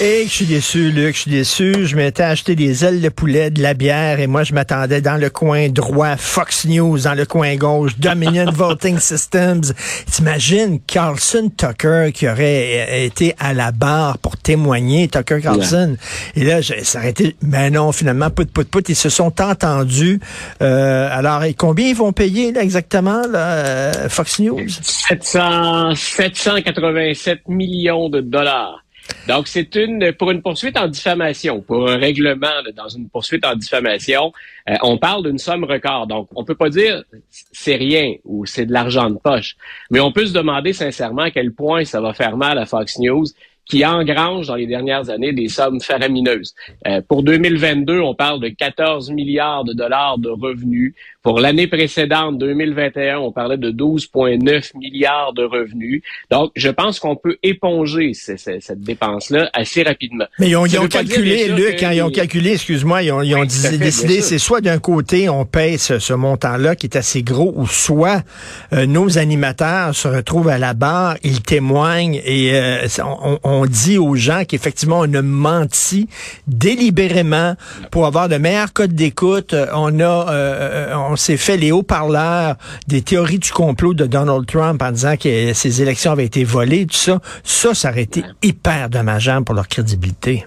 Et je suis déçu, Luc, je suis déçu. Je m'étais acheté des ailes de poulet, de la bière, et moi, je m'attendais dans le coin droit, Fox News, dans le coin gauche, Dominion Voting Systems. T'imagines Carlson Tucker qui aurait été à la barre pour témoigner, Tucker Carlson. Et là, ça aurait été, mais non, finalement, put, put, put, ils se sont entendus. Euh, alors, et combien ils vont payer, là, exactement, là, euh, Fox News? 700, 787 millions de dollars. Donc, c'est une pour une poursuite en diffamation, pour un règlement dans une poursuite en diffamation, euh, on parle d'une somme record. Donc, on peut pas dire c'est rien ou c'est de l'argent de poche, mais on peut se demander sincèrement à quel point ça va faire mal à Fox News qui engrange dans les dernières années des sommes faramineuses. Euh, pour 2022, on parle de 14 milliards de dollars de revenus. Pour l'année précédente, 2021, on parlait de 12,9 milliards de revenus. Donc, je pense qu'on peut éponger cette dépense-là assez rapidement. Mais ils ont, calculé, Luc, quand ils ont calculé, excuse-moi, ils ont, décidé, c'est soit d'un côté, on paye ce, montant-là qui est assez gros, ou soit euh, nos animateurs se retrouvent à la barre, ils témoignent et euh, on, dit aux gens qu'effectivement, on a menti délibérément pour avoir de meilleurs codes d'écoute. On a, euh, on s'est fait les haut-parleurs des théories du complot de Donald Trump en disant que ces élections avaient été volées, tout ça, ça, ça aurait été hyper dommageable pour leur crédibilité.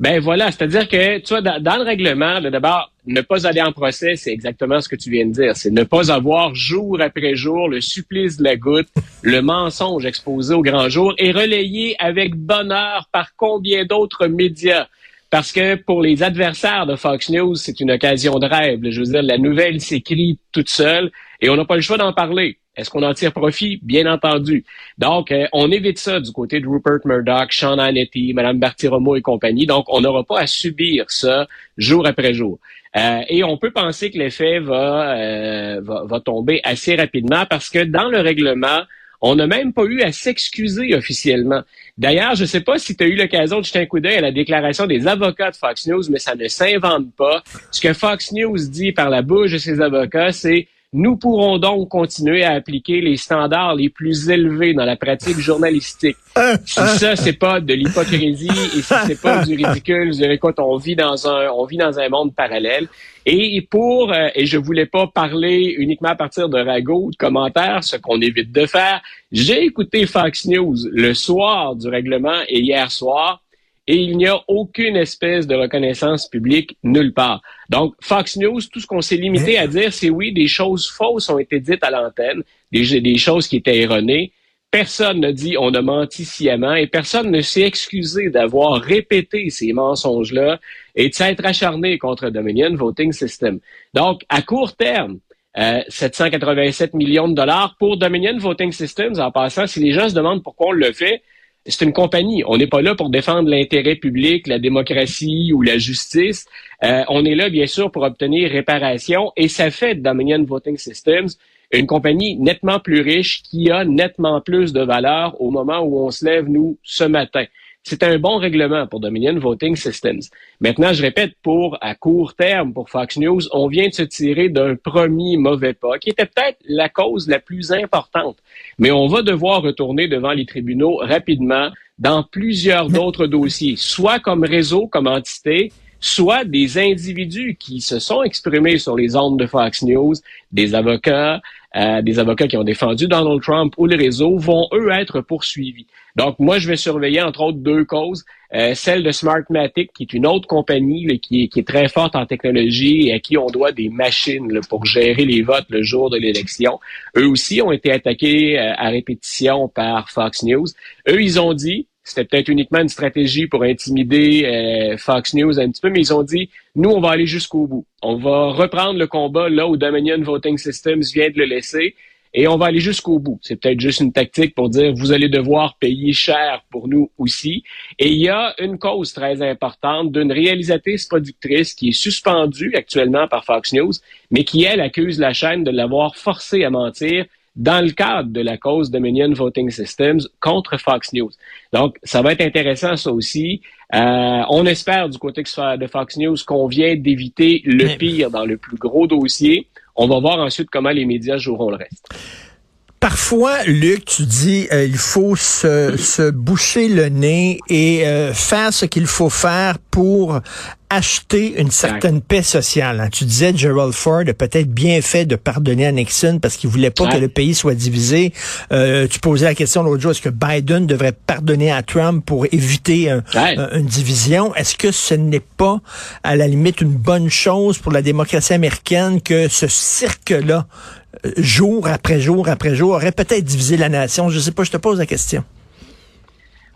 Ben voilà, c'est-à-dire que, tu vois, dans, le règlement, d'abord, ne pas aller en procès, c'est exactement ce que tu viens de dire. C'est ne pas avoir jour après jour le supplice de la goutte, le mensonge exposé au grand jour et relayé avec bonheur par combien d'autres médias. Parce que pour les adversaires de Fox News, c'est une occasion de rêve. Je veux dire, la nouvelle s'écrit toute seule et on n'a pas le choix d'en parler. Est-ce qu'on en tire profit? Bien entendu. Donc, euh, on évite ça du côté de Rupert Murdoch, Sean Hannity, Mme Bartiromo et compagnie. Donc, on n'aura pas à subir ça jour après jour. Euh, et on peut penser que l'effet va, euh, va, va tomber assez rapidement parce que dans le règlement, on n'a même pas eu à s'excuser officiellement. D'ailleurs, je ne sais pas si tu as eu l'occasion de jeter un coup d'œil à la déclaration des avocats de Fox News, mais ça ne s'invente pas. Ce que Fox News dit par la bouche de ses avocats, c'est nous pourrons donc continuer à appliquer les standards les plus élevés dans la pratique journalistique. Si ça, c'est pas de l'hypocrisie et si c'est pas du ridicule, je écoute, on vit dans un, on vit dans un monde parallèle. Et pour, euh, et je voulais pas parler uniquement à partir de ragots, de commentaires, ce qu'on évite de faire, j'ai écouté Fox News le soir du règlement et hier soir et il n'y a aucune espèce de reconnaissance publique nulle part. Donc, Fox News, tout ce qu'on s'est limité à dire, c'est oui, des choses fausses ont été dites à l'antenne, des, des choses qui étaient erronées. Personne ne dit on a menti sciemment et personne ne s'est excusé d'avoir répété ces mensonges-là et de s'être acharné contre Dominion Voting System. Donc, à court terme, 787 euh, millions de dollars pour Dominion Voting Systems. En passant, si les gens se demandent pourquoi on le fait, c'est une compagnie. On n'est pas là pour défendre l'intérêt public, la démocratie ou la justice. Euh, on est là, bien sûr, pour obtenir réparation. Et ça fait Dominion Voting Systems une compagnie nettement plus riche qui a nettement plus de valeur au moment où on se lève, nous, ce matin. C'est un bon règlement pour Dominion Voting Systems. Maintenant, je répète, pour à court terme, pour Fox News, on vient de se tirer d'un premier mauvais pas, qui était peut-être la cause la plus importante. Mais on va devoir retourner devant les tribunaux rapidement dans plusieurs d'autres dossiers, soit comme réseau, comme entité, soit des individus qui se sont exprimés sur les ondes de Fox News, des avocats, des avocats qui ont défendu Donald Trump ou le réseau, vont eux être poursuivis. Donc, moi, je vais surveiller, entre autres, deux causes. Euh, celle de Smartmatic, qui est une autre compagnie qui, est, qui, est, très forte en technologie et à qui on doit des machines pour gérer les votes le jour de l'élection. Eux aussi ont été attaqués euh, à répétition par Fox News. Eux, ils ont dit, c'était peut-être uniquement une stratégie pour intimider euh, Fox News un petit peu, mais ils ont dit, nous, on va aller jusqu'au bout. On va reprendre le combat là où Dominion Voting Systems vient de le laisser et on va aller jusqu'au bout. C'est peut-être juste une tactique pour dire vous allez devoir payer cher pour nous aussi. Et il y a une cause très importante d'une réalisatrice productrice qui est suspendue actuellement par Fox News, mais qui, elle, accuse la chaîne de l'avoir forcé à mentir dans le cadre de la cause Dominion Voting Systems contre Fox News. Donc, ça va être intéressant, ça aussi. Euh, on espère du côté de Fox News qu'on vient d'éviter le pire dans le plus gros dossier. On va voir ensuite comment les médias joueront le reste. Parfois, Luc, tu dis euh, il faut se, se, boucher le nez et euh, faire ce qu'il faut faire pour acheter une certaine paix sociale. Hein. Tu disais Gerald Ford a peut-être bien fait de pardonner à Nixon parce qu'il voulait pas que le pays soit divisé. Euh, tu posais la question l'autre jour, est-ce que Biden devrait pardonner à Trump pour éviter une division? Est-ce que ce n'est pas, à la limite, une bonne chose pour la démocratie américaine que ce cirque-là jour après jour après jour, aurait peut-être divisé la nation? Je ne sais pas, je te pose la question.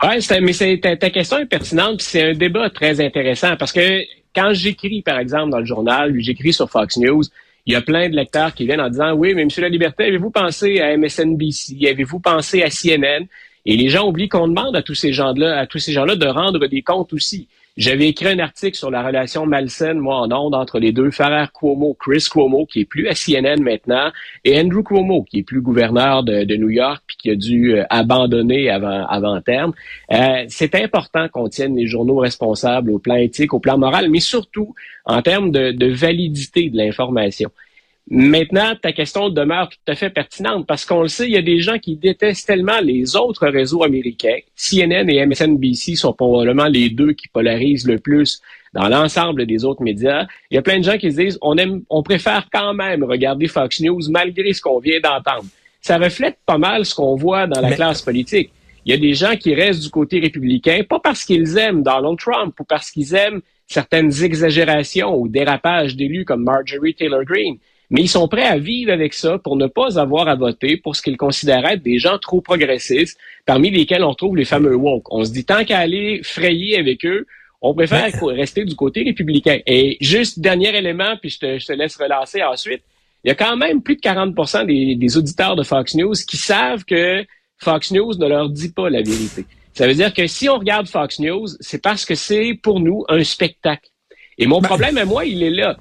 Oui, mais ta, question est pertinente, c'est un débat très intéressant parce que quand j'écris, par exemple, dans le journal, j'écris sur Fox News, il y a plein de lecteurs qui viennent en disant Oui, mais M. La Liberté, avez-vous pensé à MSNBC? Avez-vous pensé à CNN? Et les gens oublient qu'on demande à tous ces gens-là, à tous ces gens-là de rendre des comptes aussi. J'avais écrit un article sur la relation malsaine, moi, en ondes, entre les deux frères Cuomo, Chris Cuomo, qui est plus à CNN maintenant, et Andrew Cuomo, qui est plus gouverneur de, New York, puis qui a dû euh, abandonner avant, terme. Euh, c'est important qu'on tienne les journaux responsables au plan éthique, au plan moral, mais surtout en termes de validité de l'information. Maintenant, ta question demeure tout à fait pertinente parce qu'on le sait, il y a des gens qui détestent tellement les autres réseaux américains. CNN et MSNBC sont probablement les deux qui polarisent le plus dans l'ensemble des autres médias. Il y a plein de gens qui se disent on aime, on préfère quand même regarder Fox News malgré ce qu'on vient d'entendre. Ça reflète pas mal ce qu'on voit dans la classe politique. Il y a des gens qui restent du côté républicain, pas parce qu'ils aiment Donald Trump ou parce qu'ils aiment certaines exagérations ou dérapages d'élus comme Marjorie Taylor Greene mais ils sont prêts à vivre avec ça pour ne pas avoir à voter pour ce qu'ils considèrent être des gens trop progressistes, parmi lesquels on trouve les fameux woke. On se dit, tant qu'à aller frayer avec eux, on préfère rester du côté républicain. Et juste dernier élément, puis je te, laisse relancer ensuite, il y a quand même plus de 40 des, des auditeurs de Fox News qui savent que Fox News ne leur dit pas la vérité. Ça veut dire que si on regarde Fox News, c'est parce que c'est pour nous un spectacle. Et mon ben, problème à moi, il est là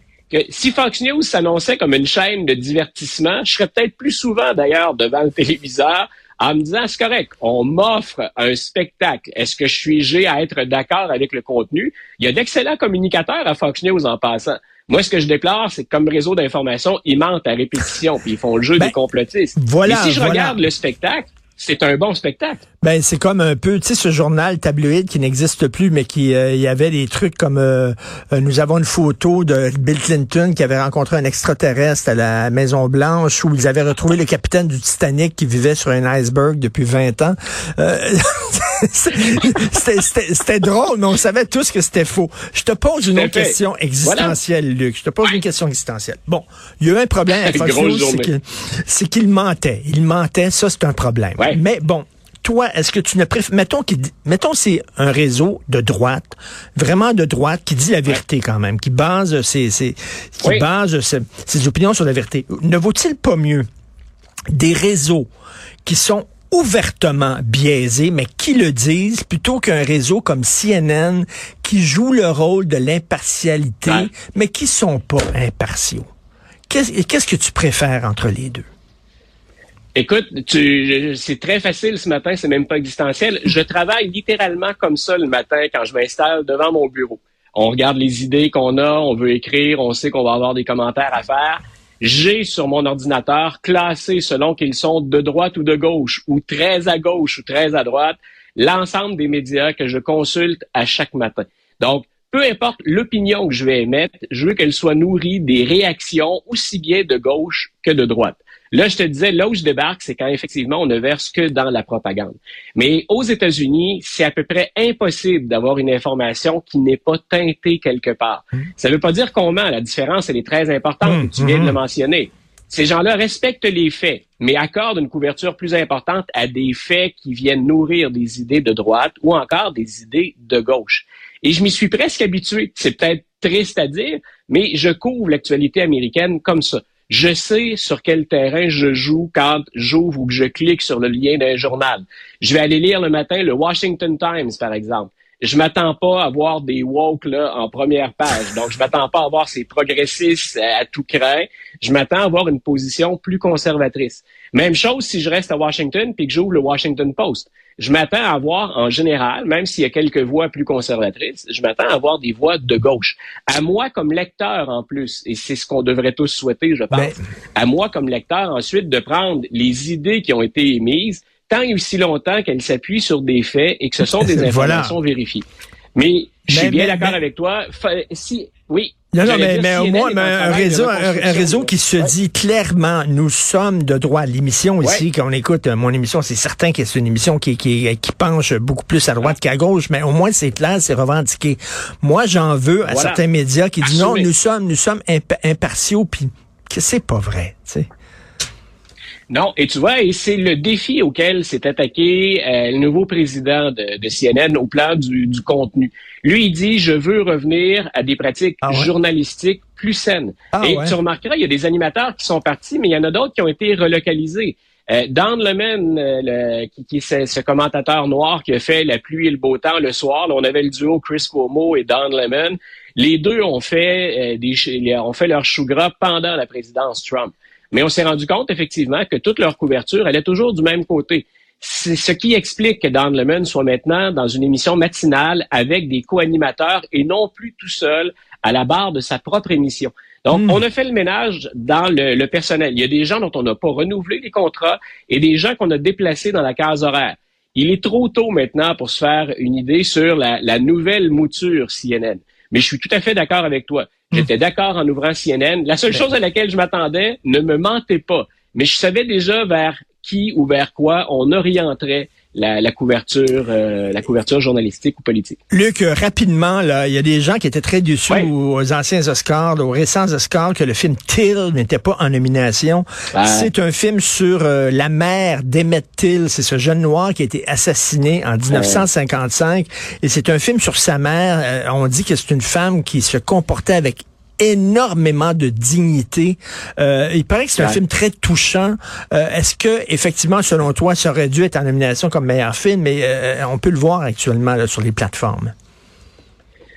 si Fox News s'annonçait comme une chaîne de divertissement, je serais peut-être plus souvent d'ailleurs devant le téléviseur en me disant, c'est correct, on m'offre un spectacle. Est-ce que je suis gé à être d'accord avec le contenu? Il y a d'excellents communicateurs à Fox News en passant. Moi, ce que je déplore, c'est que comme réseau d'information, ils mentent à répétition, puis ils font le jeu des ben, complotistes. Voilà, Et si je regarde le spectacle, c'est un bon spectacle. Ben c'est comme un peu, tu sais, ce journal tabloïd qui n'existe plus, mais qui euh, y avait des trucs comme euh, euh, nous avons une photo de Bill Clinton qui avait rencontré un extraterrestre à la Maison Blanche où ils avaient retrouvé le capitaine du Titanic qui vivait sur un iceberg depuis 20 ans. c'était drôle, mais on savait tous que c'était faux. Je te pose une autre question existentielle, Luc. Je te pose une question existentielle. Bon, il y a eu un problème avec Fox c'est qu'il mentait. Il mentait, ça c'est un problème. Mais bon, toi, est-ce que tu ne préfères, mettons, qui, mettons, c'est un réseau de droite, vraiment de droite, qui dit la vérité quand même, qui base ses, ses qui base ses, opinions sur la vérité. Ne vaut-il pas mieux des réseaux qui sont ouvertement biaisés, mais qui le disent, plutôt qu'un réseau comme CNN qui joue le rôle de l'impartialité, mais qui sont pas impartiaux? Qu'est-ce que tu préfères entre les deux? Écoute, c'est très facile ce matin, c'est même pas existentiel. Je travaille littéralement comme ça le matin quand je m'installe devant mon bureau. On regarde les idées qu'on a, on veut écrire, on sait qu'on va avoir des commentaires à faire. J'ai sur mon ordinateur classé selon qu'ils sont de droite ou de gauche, ou très à gauche ou très à droite, l'ensemble des médias que je consulte à chaque matin. Donc, peu importe l'opinion que je vais émettre, je veux qu'elle soit nourrie des réactions aussi bien de gauche que de droite. Là, je te disais, là où je débarque, c'est quand effectivement on ne verse que dans la propagande. Mais aux États-Unis, c'est à peu près impossible d'avoir une information qui n'est pas teintée quelque part. Mmh. Ça ne veut pas dire qu'on ment. La différence, elle est très importante. Mmh, tu viens de le mmh. mentionner. Ces gens-là respectent les faits, mais accordent une couverture plus importante à des faits qui viennent nourrir des idées de droite ou encore des idées de gauche. Et je m'y suis presque habitué. C'est peut-être triste à dire, mais je couvre l'actualité américaine comme ça. Je sais sur quel terrain je joue quand j'ouvre ou que je clique sur le lien d'un journal. Je vais aller lire le matin le Washington Times, par exemple. je m'attends pas à voir des woke là en première page. Donc, je m'attends pas à voir ces progressistes à tout craint. Je m'attends à avoir une position plus conservatrice. Même chose si je reste à Washington puis que j'ouvre le Washington Post. Je m'attends à avoir, en général, même s'il y a quelques voix plus conservatrices, je m'attends à avoir des voix de gauche. À moi comme lecteur en plus, et c'est ce qu'on devrait tous souhaiter, je pense, ben à moi comme lecteur ensuite de prendre les idées qui ont été émises, tant et aussi longtemps qu'elles s'appuient sur des faits et que ce sont des informations vérifiées. Mais je suis bien d'accord avec toi. Si, oui. Non, non, mais, mais au moins, un, réseau, un, réseau qui se dit clairement, nous sommes de droit. L'émission ici, quand on écoute euh, mon émission, c'est certain que c'est une émission qui, qui, qui penche beaucoup plus à droite qu'à gauche, mais au moins c'est clair, c'est revendiqué. Moi, j'en veux à certains médias qui disent non, nous sommes, nous sommes impartiaux, puis que c'est pas vrai, tu sais. Non, et tu vois, et c'est le défi auquel s'est attaqué euh, le nouveau président de, de, CNN au plan du, du, contenu. Lui, il dit, je veux revenir à des pratiques ah journalistiques plus saines. Ah et tu remarqueras, il y a des animateurs qui sont partis, mais il y en a d'autres qui ont été relocalisés. Euh, Don Lemon, euh, le, qui, qui est ce, commentateur noir qui a fait la pluie et le beau temps le soir, on avait le duo Chris Cuomo et Don Lemon. Les deux ont fait, euh, des, ont fait leur chou gras pendant la présidence Trump. Mais on s'est rendu compte effectivement que toute leur couverture, elle est toujours du même côté. C'est ce qui explique que Don Lemon soit maintenant dans une émission matinale avec des co-animateurs et non plus tout seul à la barre de sa propre émission. Donc, hmm. on a fait le ménage dans le, personnel. Il y a des gens dont on n'a pas renouvelé les contrats et des gens qu'on a déplacés dans la case horaire. Il est trop tôt maintenant pour se faire une idée sur la, la nouvelle mouture CNN. Mais je suis tout à fait d'accord avec toi. J'étais d'accord en ouvrant CNN. La seule ben. chose à laquelle je m'attendais ne me mentait pas. Mais je savais déjà vers qui ou vers quoi on orienterait la, couverture, euh, la couverture journalistique ou politique. Luc, euh, rapidement, là, il y a des gens qui étaient très déçus aux anciens Oscars, aux récents Oscars, que le film Till n'était pas en nomination. C'est un film sur euh, la mère d'Emmett Till. C'est ce jeune noir qui a été assassiné en 1955. Et c'est un film sur sa mère. on dit que c'est une femme qui se comportait avec énormément de dignité. Euh, il paraît que c'est un film très touchant. Euh, est-ce que, effectivement, selon toi, ça aurait dû être en nomination comme meilleur film, mais euh, on peut le voir actuellement sur les plateformes?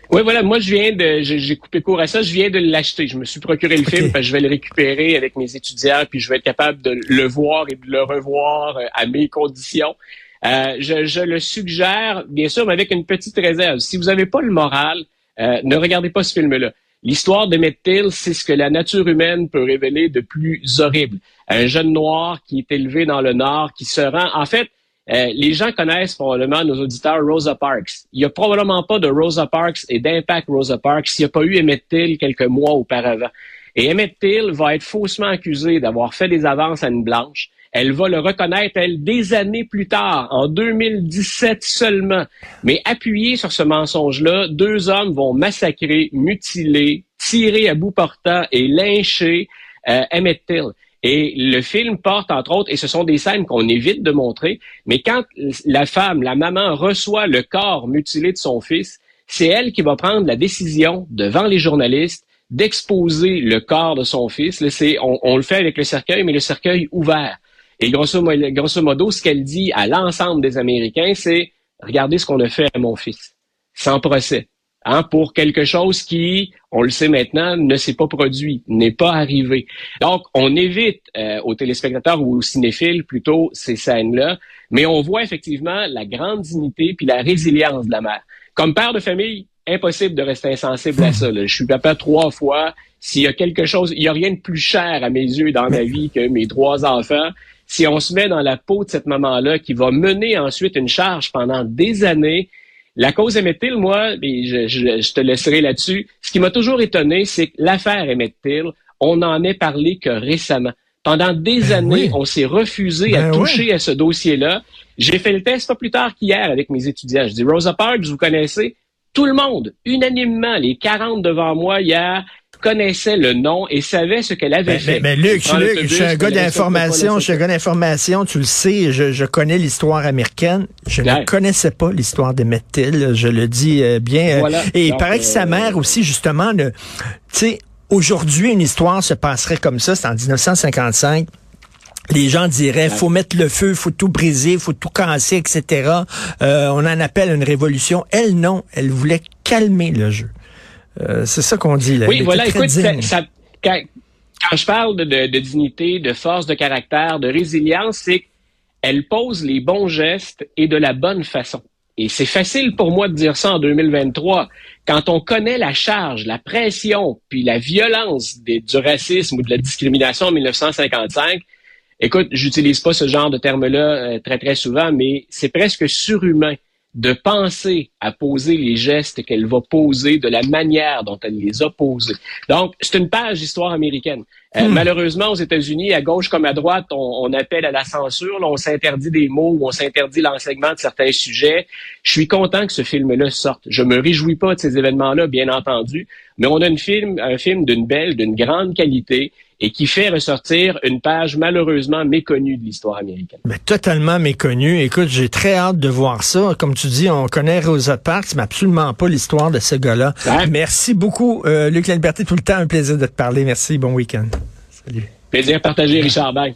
Oui, voilà, moi je viens de, j'ai coupé court à ça, je viens de l'acheter. Je me suis procuré le film, parce que je vais le récupérer avec mes étudiants, puis je vais être capable de le voir et de le revoir à mes conditions. je, je, le suggère, bien sûr, mais avec une petite réserve. Si vous n'avez pas le moral, ne regardez pas ce film-là. L'histoire de Till, c'est ce que la nature humaine peut révéler de plus horrible. Un jeune noir qui est élevé dans le Nord, qui se rend... En fait, euh, les gens connaissent probablement nos auditeurs Rosa Parks. Il n'y a probablement pas de Rosa Parks et d'impact Rosa Parks s'il n'y a pas eu Emmett Till quelques mois auparavant. Et Emmett Till va être faussement accusé d'avoir fait des avances à une blanche. Elle va le reconnaître, elle, des années plus tard, en 2017 seulement. Mais appuyé sur ce mensonge-là, deux hommes vont massacrer, mutiler, tirer à bout portant et lyncher euh, Emmett Till. Et le film porte, entre autres, et ce sont des scènes qu'on évite de montrer, mais quand la femme, la maman, reçoit le corps mutilé de son fils, c'est elle qui va prendre la décision devant les journalistes d'exposer le corps de son fils. on, on, le fait avec le cercueil, mais le cercueil ouvert. Et grosso, modo, ce qu'elle dit à l'ensemble des Américains, c'est regardez ce qu'on a fait à mon fils, sans procès, hein, pour quelque chose qui, on le sait maintenant, ne s'est pas produit, n'est pas arrivé. Donc, on évite euh, aux téléspectateurs ou aux cinéphiles plutôt ces scènes-là, mais on voit effectivement la grande dignité puis la résilience de la mère. Comme père de famille, impossible de rester insensible à ça. Je suis papa trois fois. S'il y a quelque chose, il n'y a rien de plus cher à mes yeux dans ma vie que mes trois enfants si on se met dans la peau de cette maman-là qui va mener ensuite une charge pendant des années, la cause Emmett moi, je, je, te laisserai là-dessus. Ce qui m'a toujours étonné, c'est que l'affaire Emmett on n'en est parlé que récemment. Pendant des ben années, on s'est refusé à ben toucher à ce dossier-là. J'ai fait le test pas plus tard qu'hier avec mes étudiants. Je dis, Rosa Parks, vous connaissez? Tout le monde, unanimement, les 40 devant moi hier, connaissait le nom et savait ce qu'elle avait ben, fait. Mais, ben, Luc, je suis un gars d'information, je suis un gars d'information, tu le sais, je, connais l'histoire américaine. Je ne connaissais pas l'histoire de Mettil, je le dis euh, bien. Euh, et il paraît que sa euh, mère aussi, justement, tu sais, aujourd'hui, une histoire se passerait comme ça, c'est en 1955 les gens diraient faut mettre le feu, faut tout briser, faut tout casser, etc. Euh, on en appelle une révolution. Elle non, elle voulait calmer le jeu. Euh, c'est ça qu'on dit là. Oui, voilà. Écoute, ça, quand, je parle de, de, dignité, de force de caractère, de résilience, c'est qu'elle pose les bons gestes et de la bonne façon. Et c'est facile pour moi de dire ça en 2023. Quand on connaît la charge, la pression, puis la violence du racisme ou de la discrimination en 1955, écoute, j'utilise pas ce genre de terme-là euh, très très souvent, mais c'est presque surhumain de penser à poser les gestes qu'elle va poser de la manière dont elle les a posés. Donc, c'est une page d'histoire américaine. Euh, hmm. Malheureusement, aux États-Unis, à gauche comme à droite, on, appelle à la censure, on s'interdit des mots, on s'interdit l'enseignement de certains sujets. Je suis content que ce film-là sorte. Je me réjouis pas de ces événements-là, bien entendu, mais on a une film, un film d'une belle, d'une grande qualité et qui fait ressortir une page malheureusement méconnue de l'histoire américaine. Mais totalement méconnue. Écoute, j'ai très hâte de voir ça. Comme tu dis, on connaît Rosa Parks, mais absolument pas l'histoire de ce gars-là. Merci beaucoup, euh, Luc Liberté. Tout le temps, un plaisir de te parler. Merci. Bon week-end. Salut. Plaisir partagé, Richard. Bye.